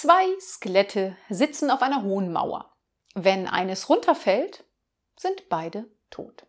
Zwei Skelette sitzen auf einer hohen Mauer. Wenn eines runterfällt, sind beide tot.